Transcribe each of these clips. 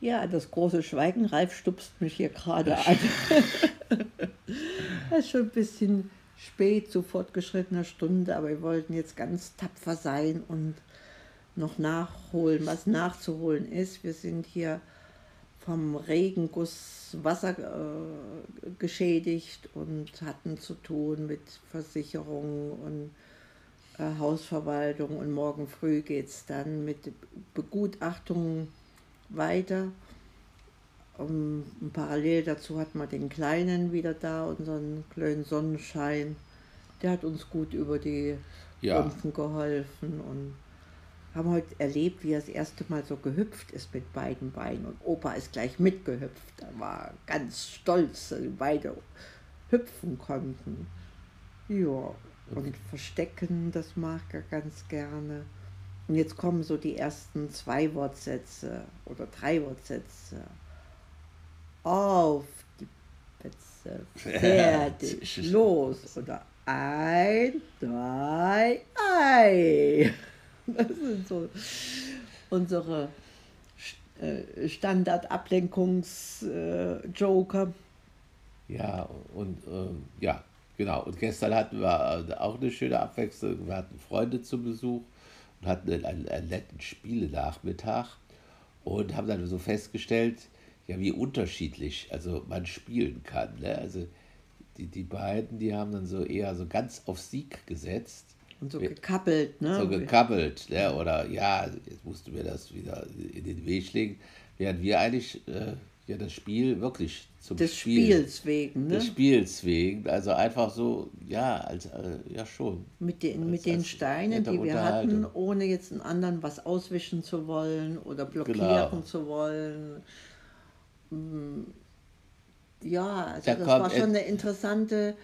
Ja, das große Schweigen. Ralf stupst mich hier gerade an. Es ist schon ein bisschen spät zu fortgeschrittener Stunde, aber wir wollten jetzt ganz tapfer sein und noch nachholen, was nachzuholen ist. Wir sind hier vom Regenguss Wasser äh, geschädigt und hatten zu tun mit Versicherungen und äh, Hausverwaltung und morgen früh geht es dann mit Begutachtungen weiter. Und parallel dazu hat man den Kleinen wieder da, unseren kleinen Sonnenschein. Der hat uns gut über die Ja. Geholfen und haben heute erlebt, wie er das erste Mal so gehüpft ist mit beiden Beinen. Und Opa ist gleich mitgehüpft. Er war ganz stolz, dass sie beide hüpfen konnten. Ja, und verstecken, das mag er ganz gerne. Und jetzt kommen so die ersten zwei Wortsätze oder drei Wortsätze. Auf die Plätze, fertig, los. Oder ein, zwei, ei. Das sind so unsere äh, Standard-Ablenkungs-Joker. Ja, und ähm, ja, genau. Und gestern hatten wir äh, auch eine schöne Abwechslung. Wir hatten Freunde zu Besuch und hatten einen, einen, einen netten Spielenachmittag und haben dann so festgestellt, ja, wie unterschiedlich also man spielen kann. Ne? Also die, die beiden, die haben dann so eher so ganz auf Sieg gesetzt. Und so gekappelt, ne? so gekappelt, ne? oder ja, jetzt musste mir das wieder in den Weg legen, während wir eigentlich äh, ja das Spiel wirklich zum Des Spiel, Spiels wegen, ne? des Spiels wegen, also einfach so, ja, als, äh, ja schon. Mit den, als- mit den Steinen, die wir hatten, ohne jetzt einen anderen was auswischen zu wollen oder blockieren Genau. zu wollen. Mm, Ja, also Da das war schon eine interessante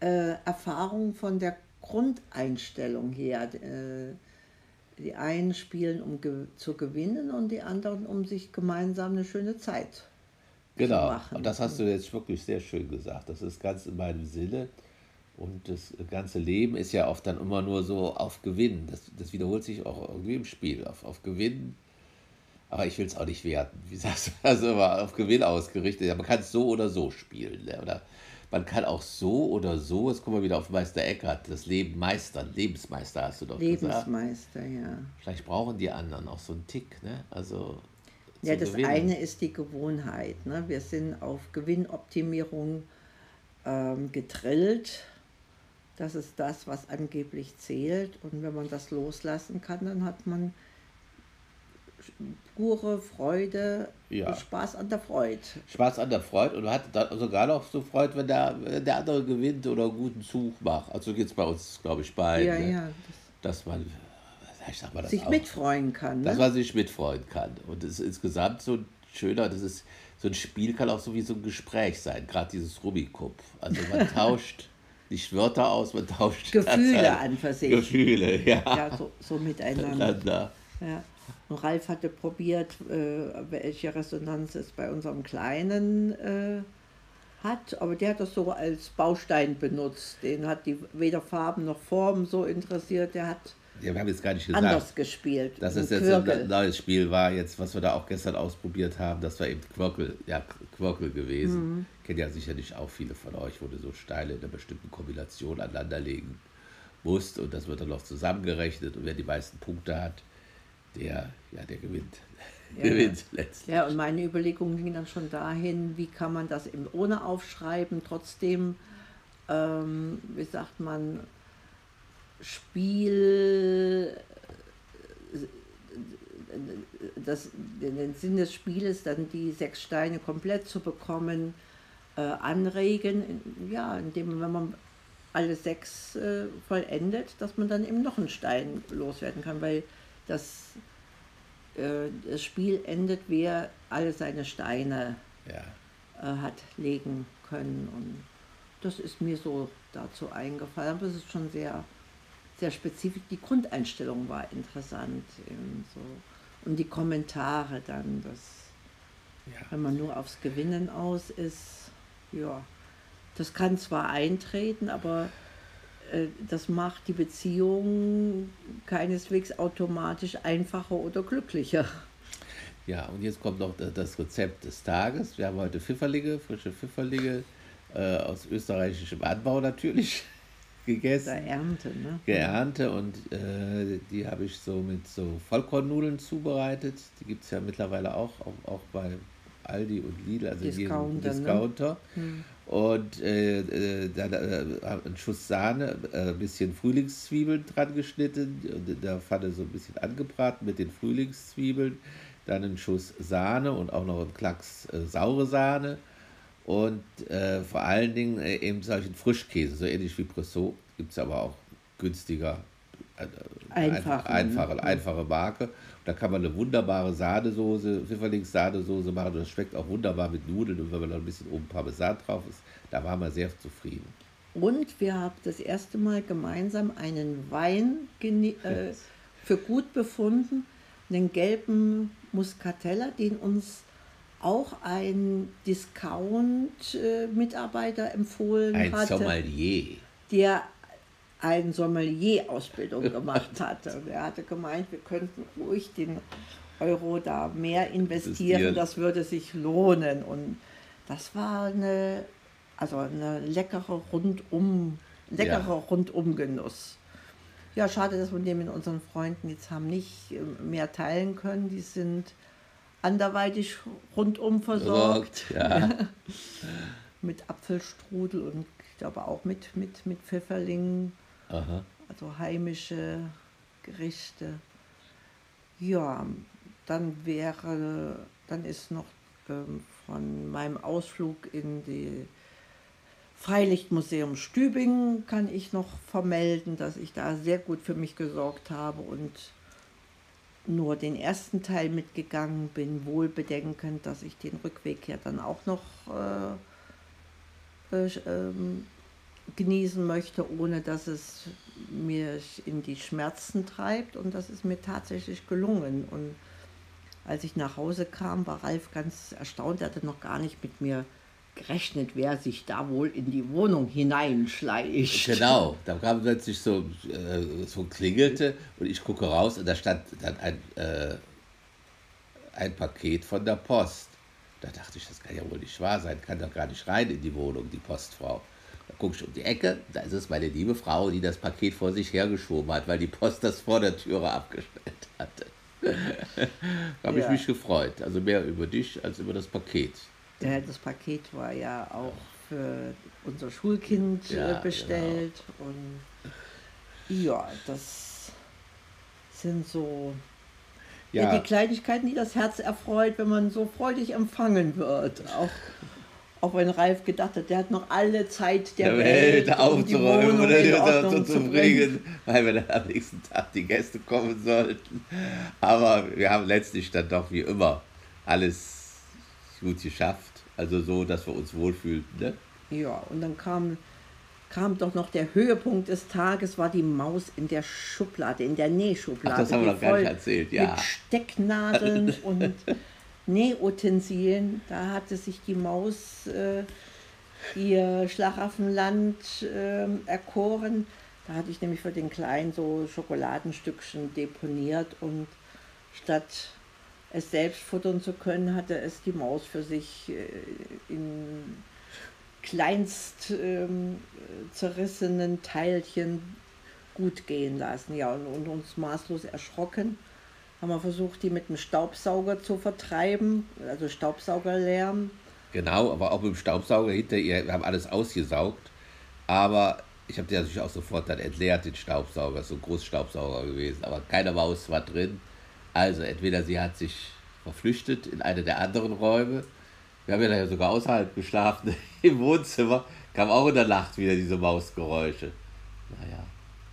äh, Erfahrung von der Grundeinstellung her. Äh, die einen spielen, um ge zu gewinnen und die anderen, um sich gemeinsam eine schöne Zeit Genau, machen. und das hast du jetzt wirklich sehr schön gesagt. Das ist ganz in meinem Sinne. Und das ganze Leben ist ja oft dann immer nur so auf Gewinn. Das, das wiederholt sich auch irgendwie im Spiel. Auf, auf Gewinn. Aber ich will es auch nicht werten. Wie sagst du das immer? Auf Gewinn ausgerichtet. Ja, man kann es so oder so spielen. Ne? Oder man kann auch so oder so, jetzt kommen wir wieder auf Meister Eckhart, das Leben meistern. Lebensmeister hast du doch gesagt. Lebensmeister, ja. Vielleicht brauchen die anderen auch so einen Tick. Ne? Also, Ja, das gewinnen. eine ist die Gewohnheit. Ne? Wir sind auf Gewinnoptimierung ähm, gedrillt. Das ist das, was angeblich zählt. Und wenn man das loslassen kann, dann hat man pure Freude, Ja. Spaß an der Freude. Spaß an der Freude und hat dann sogar noch so Freude, wenn der, wenn der andere gewinnt oder einen guten Zug macht. Also geht es bei uns, glaube ich, beiden. Ja, ne? ja, Dass man, ich sag mal das sich auch, mitfreuen kann. dass Ne? man sich mitfreuen kann. Und es ist insgesamt so ein schöner, das ist, so ein Spiel kann auch so wie so ein Gespräch sein, gerade dieses Rummikub. Also man tauscht nicht Wörter aus, man tauscht Gefühle an sich. Gefühle, ja. Ja, so, so miteinander. Miteinander. Ja. Und Ralf hatte probiert, äh, welche Resonanz es bei unserem Kleinen äh, hat, aber der hat das so als Baustein benutzt. Den hat die weder Farben noch Formen so interessiert, der hat Ja, wir haben jetzt gar nicht gesagt. anders gespielt. Dass es jetzt Quirkel. ein neues Spiel war, jetzt, was wir da auch gestern ausprobiert haben, das war eben Quirkel, ja, Quirkel gewesen. Mhm. Kennt ja sicherlich auch viele von euch, wo du so Steine in einer bestimmten Kombination aneinanderlegen musst und das wird dann noch zusammengerechnet und wer die meisten Punkte hat, der, ja, der gewinnt. Ja. gewinnt letztlich. Ja, und meine Überlegung ging dann schon dahin, wie kann man das eben ohne Aufschreiben trotzdem, ähm, wie sagt man, Spiel, das, den Sinn des Spieles, dann die sechs Steine komplett zu bekommen, äh, anregen, ja, indem wenn man alle sechs äh, vollendet, dass man dann eben noch einen Stein loswerden kann, weil das äh, das Spiel endet, wer alle seine Steine Ja. äh, hat legen können. Und das ist mir so dazu eingefallen. Aber es ist schon sehr, sehr spezifisch. Die Grundeinstellung war interessant. So. Und die Kommentare dann, das, Ja. wenn man nur aufs Gewinnen aus ist, ja, das kann zwar eintreten, aber das macht die Beziehung keineswegs automatisch einfacher oder glücklicher. Ja, und jetzt kommt noch das Rezept des Tages. Wir haben heute Pfifferlinge, frische Pfifferlinge äh, aus österreichischem Anbau natürlich gegessen. Der Ernte, ne? Geernte und äh, die habe ich so mit so Vollkornnudeln zubereitet. Die gibt es ja mittlerweile auch, auch, auch bei Aldi und Lidl, also Discounter, Discounter. Ne? Hm. Und äh, äh dann äh, ein Schuss Sahne, äh, ein bisschen Frühlingszwiebeln dran geschnitten, und in der Pfanne so ein bisschen angebraten mit den Frühlingszwiebeln. Dann ein Schuss Sahne und auch noch ein Klacks äh, saure Sahne. Und vor allen Dingen eben solchen Frischkäse, so ähnlich wie Bressot, gibt es aber auch günstiger, Einfach, einfache, ne? einfache Marke. Da kann man eine wunderbare Sahnesoße, Pfifferlings-Sahnesoße machen. Das schmeckt auch wunderbar mit Nudeln. Und wenn man da ein bisschen oben Parmesan drauf ist, da waren wir sehr zufrieden. Und wir haben das erste Mal gemeinsam einen Wein äh, für gut befunden, einen gelben Muscatella, den uns auch ein Discount-Mitarbeiter empfohlen ein hatte. Ein Sommelier. Der eine Sommelier-Ausbildung gemacht hatte. Und er hatte gemeint, wir könnten ruhig den Euro da mehr investieren, das würde sich lohnen. Und das war eine, also eine leckere Rundum, leckerer ja. Rundumgenuss. Ja, schade, dass wir den mit unseren Freunden jetzt haben nicht äh, mehr teilen können. Die sind anderweitig rundum versorgt. Ja. mit Apfelstrudel und ich glaube auch mit, mit, mit Pfifferlingen. Aha. Also heimische Gerichte. Ja, dann wäre, dann ist noch ähm, von meinem Ausflug in die Freilichtmuseum Stübingen kann ich noch vermelden, dass ich da sehr gut für mich gesorgt habe und nur den ersten Teil mitgegangen bin, wohl bedenkend, dass ich den Rückweg ja dann auch noch äh, äh, genießen möchte, ohne dass es mir in die Schmerzen treibt. Und das ist mir tatsächlich gelungen. Und als ich nach Hause kam, war Ralf ganz erstaunt. Er hatte noch gar nicht mit mir gerechnet, wer sich da wohl in die Wohnung hineinschleicht. Genau, da kam plötzlich so, äh, so klingelte und ich gucke raus und da stand dann ein, äh, ein Paket von der Post. Da dachte ich, das kann ja wohl nicht wahr sein, kann doch gar nicht rein in die Wohnung, die Postfrau. Gucke ich um die Ecke, da ist es meine liebe Frau, die das Paket vor sich hergeschoben hat, weil die Post das vor der Türe abgestellt hatte. da habe ja. ich mich gefreut. Also mehr über dich als über das Paket. Ja, das Paket war ja auch für unser Schulkind äh, ja, bestellt. Genau. Und ja, das sind so ja. ja. die Kleinigkeiten, die das Herz erfreut, wenn man so freudig empfangen wird. Auch auch wenn Ralf gedacht hat, der hat noch alle Zeit der, der Welt, Welt aufzuräumen um oder die Ordnung zu, zu bringen, weil wir dann am nächsten Tag die Gäste kommen sollten. Aber wir haben letztlich dann doch wie immer alles gut geschafft. Also so, dass wir uns wohlfühlten. Ne? Ja, und dann kam, kam doch noch der Höhepunkt des Tages, war die Maus in der Schublade, in der Nähschublade. Ach, das haben wir noch gar nicht erzählt, ja. Mit Stecknadeln und Nähutensilien. Da hatte sich die Maus äh, ihr Schlaraffenland äh, erkoren. Da hatte ich nämlich für den Kleinen so Schokoladenstückchen deponiert und statt es selbst futtern zu können, hatte es die Maus für sich äh, in kleinst ähm, zerrissenen Teilchen gut gehen lassen. Ja, und, und uns maßlos erschrocken haben wir versucht, die mit dem Staubsauger zu vertreiben, also Staubsaugerlärm. Genau, aber auch mit dem Staubsauger hinterher, wir haben alles ausgesaugt, aber ich habe den natürlich auch sofort dann entleert, den Staubsauger, so ein Großstaubsauger gewesen, aber keine Maus war drin. Also entweder sie hat sich verflüchtet in eine der anderen Räume, wir haben ja sogar außerhalb geschlafen, im Wohnzimmer, kam auch in der Nacht wieder diese Mausgeräusche. Naja.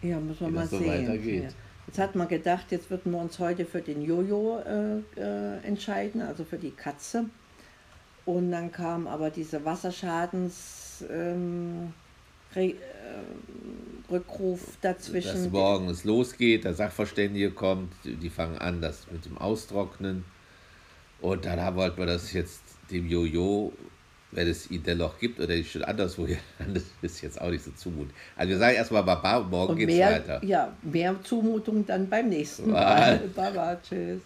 Ja, muss man mal so sehen. Weitergeht. Ja. Jetzt hat man gedacht, jetzt würden wir uns heute für den Jojo äh, äh, entscheiden, also für die Katze. Und dann kam aber diese Wasserschadens ähm, äh, dazwischen. Dass morgen es losgeht, der Sachverständige kommt, die fangen an, das mit dem Austrocknen. Und dann wollten wir das jetzt dem Jojo wenn es ihn dennoch gibt oder schon anderswo das ist jetzt auch nicht so zumutend. Also wir sagen erstmal Baba und morgen geht es weiter. Ja, mehr Zumutung dann beim nächsten Mal. Baba, tschüss.